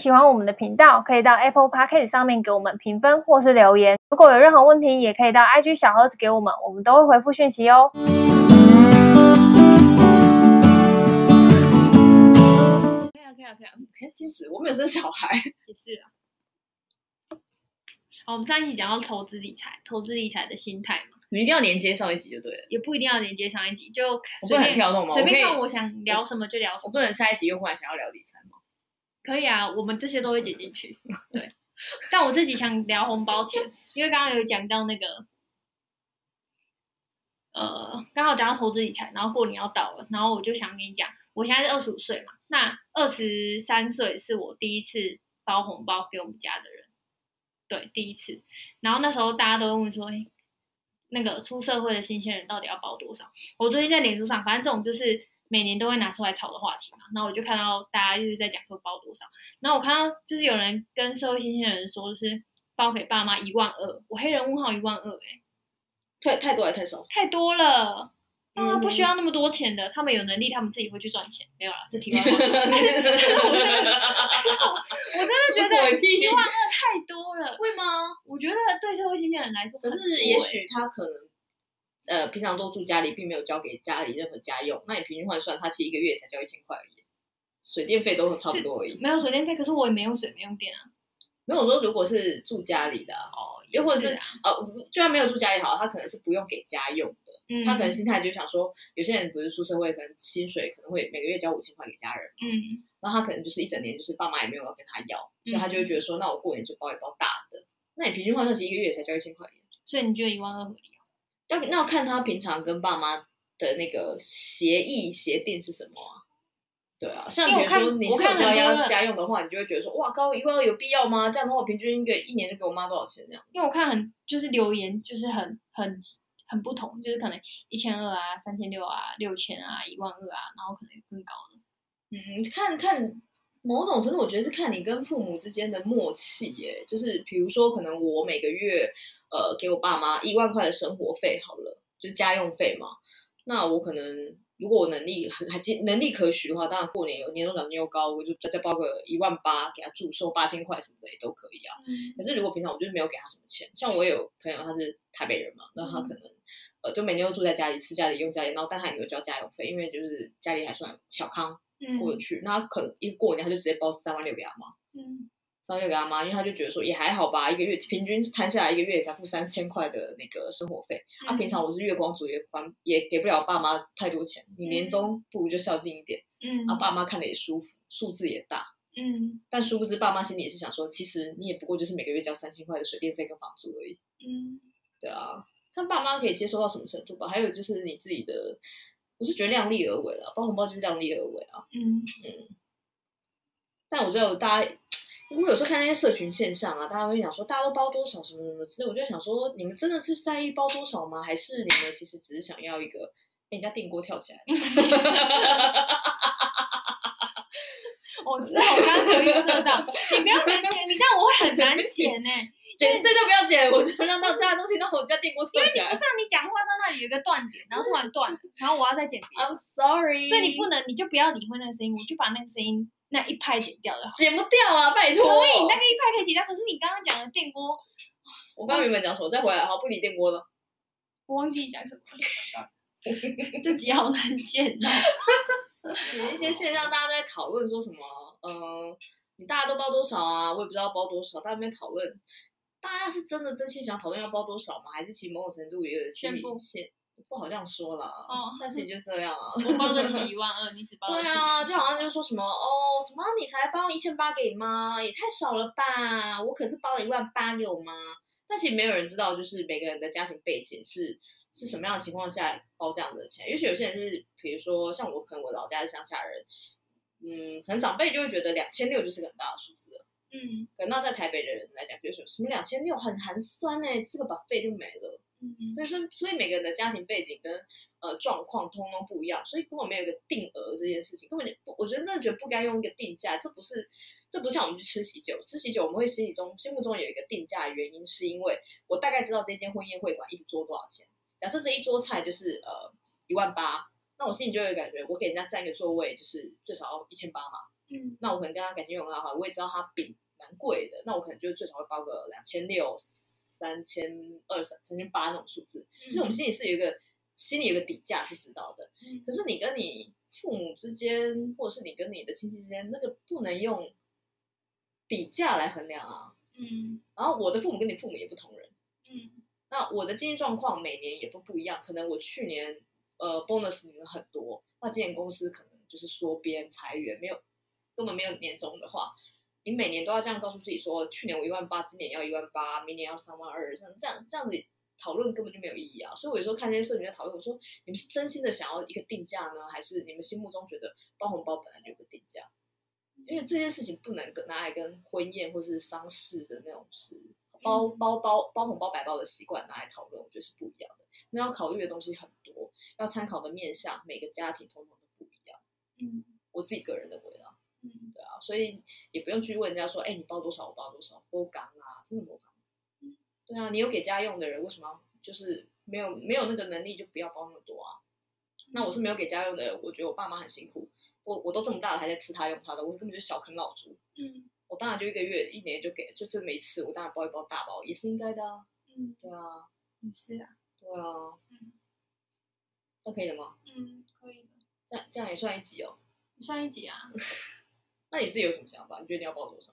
喜欢我们的频道，可以到 Apple Podcast 上面给我们评分或是留言。如果有任何问题，也可以到 IG 小盒子给我们，我们都会回复讯息哦。可以啊，可以啊，可以啊。我没有生小孩，也是啊。好，我们上一集讲到投资理财，投资理财的心态嘛。你一定要连接上一集就对了，也不一定要连接上一集，就随便很跳动吗？随便看我想聊什么就聊什么。我，我不能下一集又忽然想要聊理财吗？可以啊，我们这些都会剪进去。对，但我自己想聊红包钱，因为刚刚有讲到那个，呃，刚好讲到投资理财，然后过年要到了，然后我就想跟你讲，我现在是二十五岁嘛，那二十三岁是我第一次包红包给我们家的人，对，第一次。然后那时候大家都问说，那个出社会的新鲜人到底要包多少？我最近在脸书上，反正这种就是每年都会拿出来炒的话题嘛。然后我就看到大家一直在讲说包多少，然后我看到就是有人跟社会新鲜人说，就是包给爸妈一万二，我黑人问号一万二，哎，太太多还太少？太多了。爸妈不需要那么多钱的，他们有能力，他们自己会去赚钱。没有啦，这题外话。我真的觉得一万二太多了。会吗？我觉得对社会新鲜人来说，可是也许他可能呃平常都住家里，并没有交给家里任何家用。那你平均换算，他其实一个月才交一千块而已，水电费都差不多而已。没有水电费，可是我也没用水，没用电啊。没有说，如果是住家里的哦，又或者是呃，就算没有住家里好，他可能是不用给家用的。嗯，他可能心态就想说，有些人不是出社会，可能薪水可能会每个月交五千块给家人。嗯，那他可能就是一整年，就是爸妈也没有要跟他要，所以他就会觉得说，那我过年就包一包大的。那你平均换算其实一个月才交一千块，所以你觉得一万二合理啊？要那要看他平常跟爸妈的那个协议协定是什么啊？对啊，像比如说你是要要家用的话，你就会觉得说，哇，高一万二有必要吗？这样的话，我平均一个一年就给我妈多少钱这样？因为我看很就是留言就是很很很不同，就是可能一千二啊、三千六啊、六千啊、一万二啊，然后可能更高的。嗯，看看某种程度，我觉得是看你跟父母之间的默契耶。就是比如说，可能我每个月呃给我爸妈一万块的生活费好了，就是家用费嘛，那我可能。如果我能力很还能力可许的话，当然过年有年终奖金又高，我就再再包个一万八给他祝寿八千块什么的也都可以啊。嗯、可是如果平常我就是没有给他什么钱，像我有朋友他是台北人嘛，那他可能、嗯、呃就每年都住在家里吃家里用家里，然后但他也没有交家用费，因为就是家里还算小康过得去，那、嗯、他可能一过年他就直接包三万六给他妈。嗯。三万六给他妈，因为他就觉得说也还好吧，一个月平均摊下来一个月也才付三千块的那个生活费。啊、平常我是月光族，也还也给不了爸妈太多钱。你年终不如就孝敬一点，嗯，啊，爸妈看着也舒服，数字也大，嗯。但殊不知爸妈心里也是想说，其实你也不过就是每个月交三千块的水电费跟房租而已，嗯，对啊。看爸妈可以接受到什么程度吧。还有就是你自己的，我是觉得量力而为了，包红包就是量力而为啊，嗯嗯。但我觉得大家。我有时候看那些社群现象啊，大家会讲说大家都包多少什么什么之类，我就想说，你们真的是在意包多少吗？还是你们其实只是想要一个人家电锅跳起来？我知道，我刚刚有预设到，你不要剪，你这样我会很难剪呢。剪这就不要剪，我就让大家都听到我家电锅跳起来。因为你不是你讲话到那里有一个断点，然后突然断，然后我要再剪。I'm sorry。所以你不能，你就不要理会那个声音，我就把那个声音那一拍剪掉了。剪不掉啊，拜托。可以，那个一拍可以剪掉。可是你刚刚讲的电锅，我刚刚原本讲什么？再回来，哈，不理电锅了。我忘记讲什么了。这集好难剪哦。其实一些现象，大家都在讨论说什么？嗯、呃，你大家都包多少啊？我也不知道包多少，大家没讨论。大家是真的真心想讨论要包多少吗？还是其某种程度也有心理先？不好这样说啦。哦，但是也就这样啊。我包得起一万二，你只包得起。对啊，就好像就是说什么哦，什么你才包一千八给你妈，也太少了吧？我可是包了一万八给我妈。但其实没有人知道，就是每个人的家庭背景是是什么样的情况下包这样的钱。也许有些人是，比如说像我，可能我老家是乡下人，嗯，可能长辈就会觉得两千六就是个很大的数字了。嗯，可能在台北的人来讲，就是什么两千六很寒酸哎，吃个 buffet 就没了。嗯，所以所以每个人的家庭背景跟呃状况通通不一样，所以根本没有一个定额这件事情，根本就不，我觉得真的觉得不该用一个定价，这不是这不像我们去吃喜酒，吃喜酒我们会心里中心目中有一个定价的原因，是因为我大概知道这间婚宴会馆一桌多少钱，假设这一桌菜就是呃一万八，那我心里就会感觉我给人家占一个座位就是最少要一千八嘛。嗯，那我可能跟他感情又很好，我也知道他饼蛮贵的，那我可能就最少会包个两千六、三千二、三三千八那种数字。其实我们心里是有一个心里有个底价是知道的。嗯，可是你跟你父母之间，或者是你跟你的亲戚之间，那个不能用底价来衡量啊。嗯，然后我的父母跟你父母也不同人。嗯，那我的经济状况每年也都不一样，可能我去年呃 bonus 领了很多，那今年公司可能就是缩编裁员，没有根本没有年终的话，你每年都要这样告诉自己说，去年我一万八，今年要一万八，明年要三万二，像这样这样子讨论根本就没有意义啊。所以我有时候看这些社群在讨论，我说你们是真心的想要一个定价呢，还是你们心目中觉得包红包本来就有个定价？因为这件事情不能跟拿来跟婚宴或是丧事的那种是。包包包包红包白包的习惯拿来讨论，我觉得是不一样的。那要考虑的东西很多，要参考的面向，每个家庭通通都不一样。嗯，我自己个人认为啦。嗯，对啊，所以也不用去问人家说，哎，你包多少，我包多少，不敢啊，真的不敢。嗯，对啊，你有给家用的人，为什么要就是没有没有那个能力，就不要包那么多啊？那我是没有给家用的人，我觉得我爸妈很辛苦，我我都这么大了还在吃他用他的，我根本就是小啃老族。嗯。我当然就一个月一年就给，就这么一次，我当然包一包大包也是应该的啊。嗯，对啊，嗯是啊，对啊，嗯，那可以了吗？嗯，可以的。这样这样也算一集哦。算一集啊？那你自己有什么想法？你觉得你要报多少？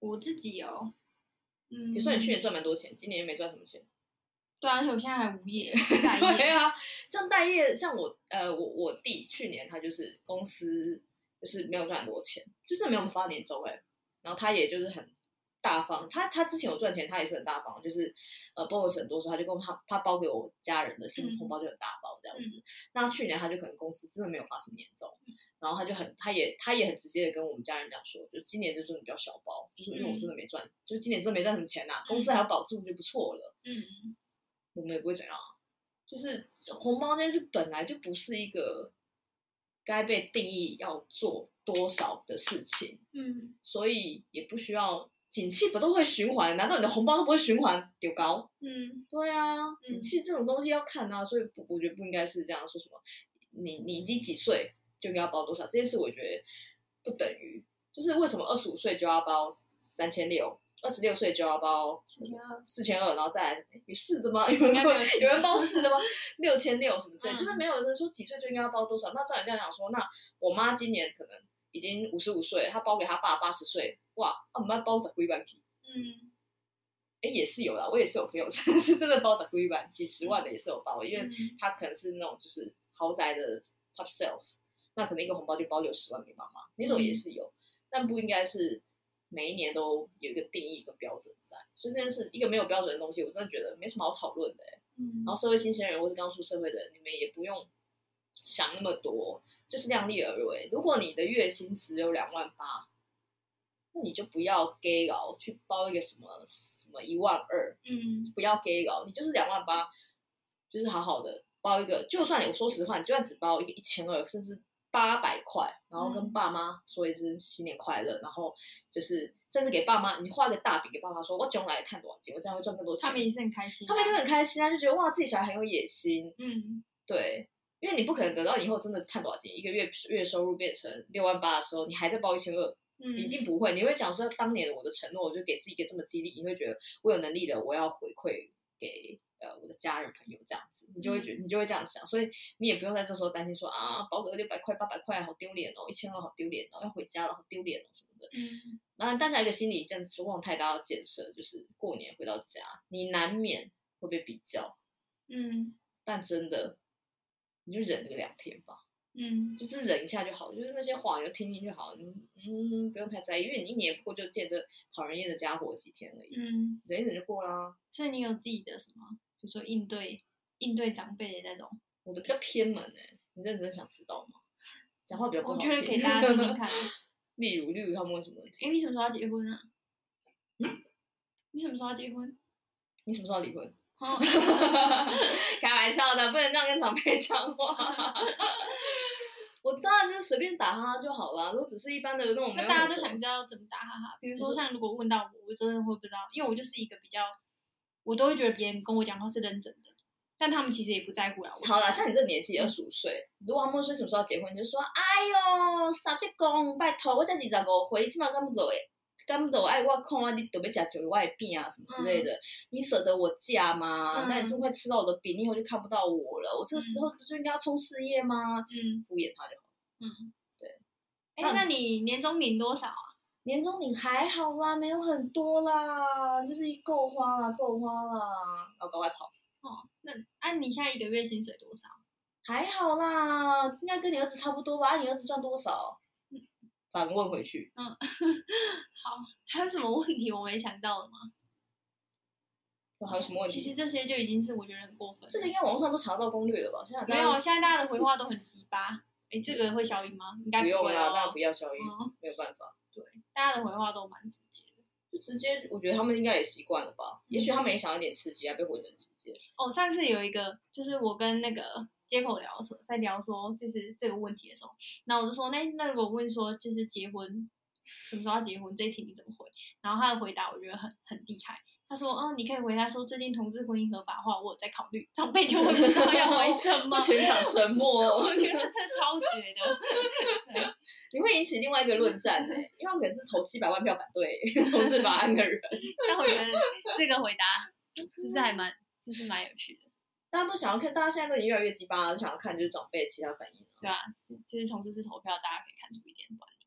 我自己哦，嗯，你说你去年赚蛮多钱，今年又没赚什么钱。对啊，而且我现在还无业。对啊，像待业，像我呃，我我弟去年他就是公司。就是没有赚很多钱，就是没有发年终哎，然后他也就是很大方，他他之前有赚钱，他也是很大方，就是呃 bonus 很多时候他就跟他他包给我家人的新红包就很大包这样子。嗯、那去年他就可能公司真的没有发什么年终，嗯、然后他就很他也他也很直接的跟我们家人讲说，就今年就真的比较小包，就是因为我真的没赚，嗯、就今年真的没赚什么钱呐、啊，公司还要保住就不错了。嗯，我们也不会怎样，就是红包这件事本来就不是一个。该被定义要做多少的事情，嗯，所以也不需要景气不都会循环？难道你的红包都不会循环丢高？嗯，对啊，景气这种东西要看啊，所以不，我觉得不应该是这样说什么。你你已经几岁就应该要包多少？这件事我觉得不等于，就是为什么二十五岁就要包三千六？二十六岁就要包四千二，四千二，然后再来有四的吗？有人有人包四的吗？六千六什么之类，就是没有人说几岁就应该要包多少。那照你这样讲说，那我妈今年可能已经五十五岁，他包给他爸八十岁，哇，啊，我们班包十几万起。嗯，哎，也是有啦，我也是有朋友 是真的包十几万，几十万的也是有包，因为他可能是那种就是豪宅的 top sales，那可能一个红包就包六十万给妈妈，那种也是有，但不应该是。每一年都有一个定义跟标准在，所以这件事一个没有标准的东西，我真的觉得没什么好讨论的。嗯，然后社会新鲜人或是刚出社会的人，你们也不用想那么多，就是量力而为。如果你的月薪只有两万八，那你就不要给搞去包一个什么什么一万二，嗯，不要给搞，你就是两万八，就是好好的包一个。就算你我说实话，你就算只包一个一千二，甚至。八百块，然后跟爸妈说一声新年快乐，嗯、然后就是甚至给爸妈，你画个大饼给爸妈说，我将来赚多少钱，我这样会赚更多钱。他们也是很开心，他们就很开心啊，就觉得哇，自己小孩很有野心。嗯，对，因为你不可能等到以后真的赚多少钱，一个月月收入变成六万八的时候，你还在包一千二，嗯，一定不会。你会想说，当年我的承诺，我就给自己一个这么激励，你会觉得我有能力的，我要回馈给。呃，我的家人朋友这样子，你就会觉得，你就会这样想，所以你也不用在这时候担心说啊，包个六百块、八百块好丢脸哦，一千二好丢脸哦，要回家了好丢脸哦什么的。嗯，然后大家一个心理建设，望太大的建设，就是过年回到家，你难免会被比较。嗯，但真的，你就忍个两天吧。嗯，就是忍一下就好，就是那些话你就听听就好，嗯嗯，不用太在意，因为你一年不过就见这讨人厌的家伙几天而已。嗯，忍一忍就过啦。所以你有自己的什么？就说应对应对长辈的那种，我的比较偏门哎、欸，你认真想知道吗？讲话比较不好听，我觉得给大家听听看。例如，例如他们问什么问题？哎，你什么时候要结婚啊？嗯？你什么时候要结婚？你什么时候要离婚？哦、开玩笑的，不能这样跟长辈讲话。我当然就是随便打哈哈就好了，如果只是一般的那种。那大家都想知道怎么打哈哈，比如说像如果问到我，我真的会不知道，因为我就是一个比较。我都会觉得别人跟我讲话是认真的，但他们其实也不在乎啦。好了，像你这年纪二十五岁，如果他们说什么时候结婚，你就说哎呦，三节公拜托，我才二十五岁，起码干不到诶，干不到爱我看啊，你准备吃酒外饼啊什么之类的，嗯、你舍得我嫁吗？嗯、那你这么快吃到我的饼，你以后就看不到我了。我这个时候不是应该要冲事业吗？嗯，敷衍他就好。嗯，对。哎、欸，那你年终领多少啊？年终领还好啦，没有很多啦，就是够花啦，够花啦，然后赶快跑。哦，那按、啊、你现在一个月薪水多少？还好啦，应该跟你儿子差不多吧？啊、你儿子赚多少？嗯，反问回去。嗯，好，还有什么问题我没想到的吗？还有什么问题？其实这些就已经是我觉得很过分。这个应该网络上都查到攻略了吧？现在没有，现在大家的回话都很鸡巴。哎，这个会消音吗？应该不，不用啦，那不要消音，嗯、没有办法。对，大家的回话都蛮直接的，就直接，我觉得他们应该也习惯了吧？嗯、也许他们也想要一点刺激啊，被回的直接。哦，上次有一个，就是我跟那个街口聊的时候，在聊说就是这个问题的时候，那我就说，那那如果问说就是结婚什么时候要结婚这一题你怎么回？然后他的回答我觉得很很厉害。他说：“哦，你可以回答说，最近同志婚姻合法化，我有在考虑。”长辈就会不知道要回什么，全场沉默。我觉得这超绝的，对，你会引起另外一个论战呢，因为我们可能是投七百万票反对同志法案的人。但我觉得这个回答就是还蛮，就是蛮有趣的。大家都想要看，大家现在都已经越来越鸡巴了，都想要看就是长辈其他反应。对啊，就是从这次投票，大家可以看出一点端倪。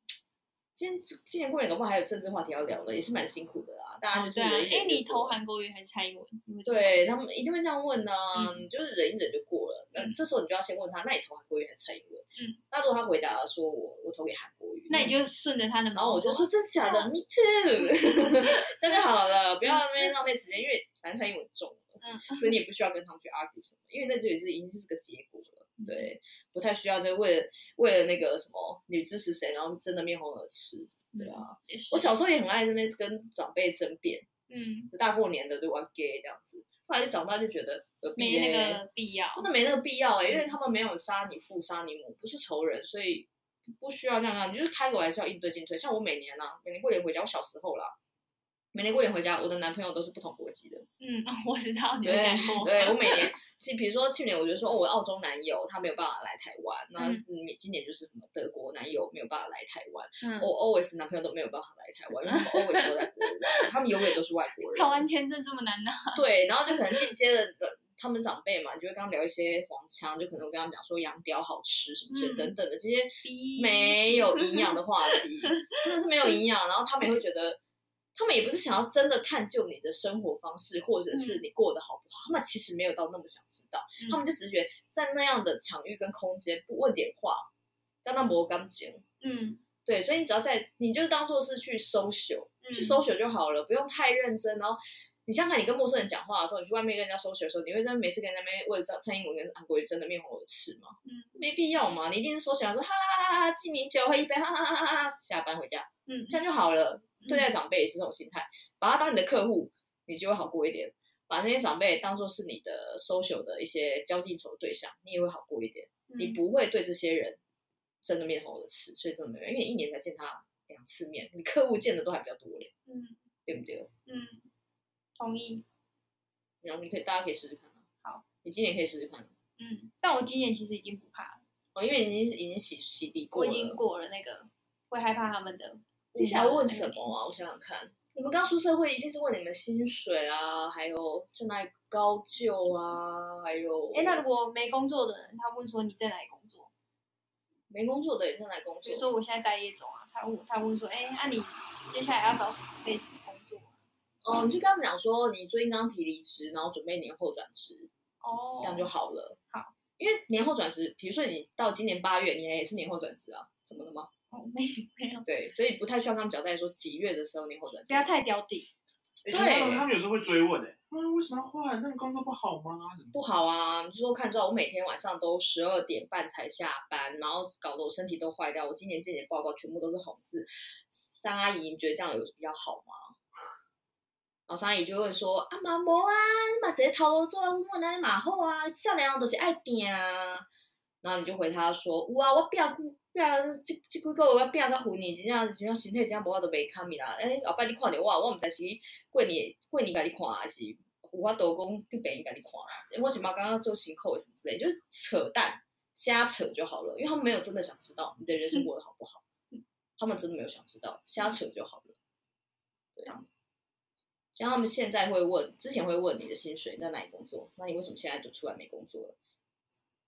今天今年过年的话还有政治话题要聊的，也是蛮辛苦的啦。大家就是哎、你投韩国瑜还是蔡英文？对他们一定会这样问呢、啊，嗯、就是忍一忍就过了。那、嗯、这时候你就要先问他，那你投韩国瑜还是蔡英文？嗯，那如果他回答了说我我投给韩国瑜，那你就顺着他的，然后我就说真假的，Me too，这样就好了，不要那边浪费时间，因为反正蔡英文重。嗯，所以你也不需要跟他们去 argue 什么，因为那就也是已经是个结果了。对，不太需要就为了为了那个什么你支持谁，然后争得面红耳赤。对啊，嗯、我小时候也很爱那边跟长辈争辩，嗯，大过年的对玩 gay 这样子，后来就长大就觉得没那个必要，真的没那个必要哎、欸，因为他们没有杀你父杀你母，不是仇人，所以不需要这样啊，你就是开个玩笑应对进退。像我每年啊，每年过年回家，我小时候啦。每年过年回家，我的男朋友都是不同国籍的。嗯，我知道你对对，我每年，其比如说去年，我就说哦，我澳洲男友他没有办法来台湾，那今年就是什么德国男友没有办法来台湾，我 always 男朋友都没有办法来台湾，因为他们 always 都在国外，他们永远都是外国人。台湾签证这么难拿？对，然后就可能进阶的他们长辈嘛，就会跟他们聊一些黄腔，就可能我跟他们讲说羊屌好吃什么之类等等的这些没有营养的话题，真的是没有营养，然后他们也会觉得。他们也不是想要真的探究你的生活方式，或者是你过得好不好，嗯、他们其实没有到那么想知道，嗯、他们就只是觉得在那样的场域跟空间不问点话，让他磨干净。嗯，对，所以你只要在，你就当做是去 social，去 social 就好了，不用太认真。然后你想想，你跟陌生人讲话的时候，你去外面跟人家 social 的时候，你会在每次跟那边为了找蔡英文跟韩国瑜真的面红耳赤吗？嗯，没必要嘛，你一定是 social 说哈哈哈哈，敬你酒喝一杯，哈哈哈哈，下班回家，嗯，这样就好了。对待长辈也是这种心态，把他当你的客户，你就会好过一点；把那些长辈当做是你的 social 的一些交际应酬对象，你也会好过一点。嗯、你不会对这些人真的面红耳赤，所以真的没有，因为一年才见他两次面，你客户见的都还比较多嘞。嗯，对不对？嗯，同意。然后你可以，大家可以试试看啊。好，你今年可以试试看。嗯，但我今年其实已经不怕了。哦，因为已经已经洗洗涤过了，我已经过了那个会害怕他们的。接下来问什么啊？我想想看，你们刚出社会一定是问你们薪水啊，还有在哪里高就啊，还有……哎，那如果没工作的人，他问说你在哪里工作？没工作的人在哪里工作？比如说我现在待业中啊，他问他问说，哎，那你接下来要找什么类型的工作？哦，你就跟他们讲说，你最近刚提离职，然后准备年后转职，哦，这样就好了。好，因为年后转职，比如说你到今年八月，你也是年后转职啊，怎么了吗？没没有，对，所以不太需要他们交代说几月的时候你或者不要太刁地。对，他们有时候会追问，哎，啊，为什么要换？那个工作不好吗？不好啊，就说看照我每天晚上都十二点半才下班，然后搞得我身体都坏掉。我今年健检报告全部都是红字。三阿姨，你觉得这样有比较好吗？然后三阿姨就会说啊，嘛无啊，你嘛直接头路做，我那嘛好啊，少年人都是爱拼啊。然后你就回他说，有啊，我拼过。对啊，这这几个月我拼到昏去，真正真正身体真正无法都袂堪咪啦。哎，后摆你看到我，我毋知是过年过年甲你看还是五花斗工跟别人家你夸啦，为什么刚刚做新扣什么之类，就是扯淡瞎扯就好了，因为他们没有真的想知道你的人生过得好不好，嗯、他们真的没有想知道，瞎扯就好了。对啊，像他们现在会问，之前会问你的薪水在哪里工作，那你为什么现在就出来没工作了？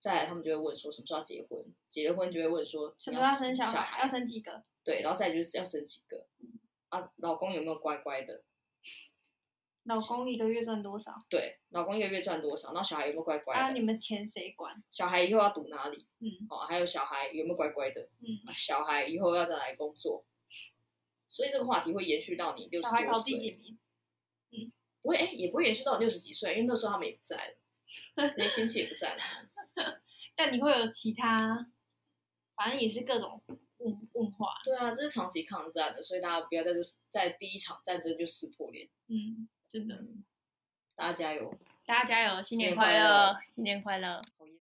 再来他们就会问说什么时候要结婚，结了婚就会问说什么时候要生小孩，要生几个？对，然后再就是要生几个，啊，老公有没有乖乖的？老公一个月赚多少？对，老公一个月赚多少？然后小孩有没有乖乖的？啊，你们钱谁管？小孩以后要读哪里？嗯，哦，还有小孩有没有乖乖的？嗯，小孩以后要在哪里工作？所以这个话题会延续到你六十多岁。小孩考第几名？嗯，不会，哎，也不会延续到你六十几岁，因为那时候他们也不在了，那些亲戚也不在了。但你会有其他，反正也是各种问问话。对啊，这是长期抗战的，所以大家不要在这在第一场战争就撕破脸。嗯，真的，大家加油！大家加油！新年快乐！新年快乐！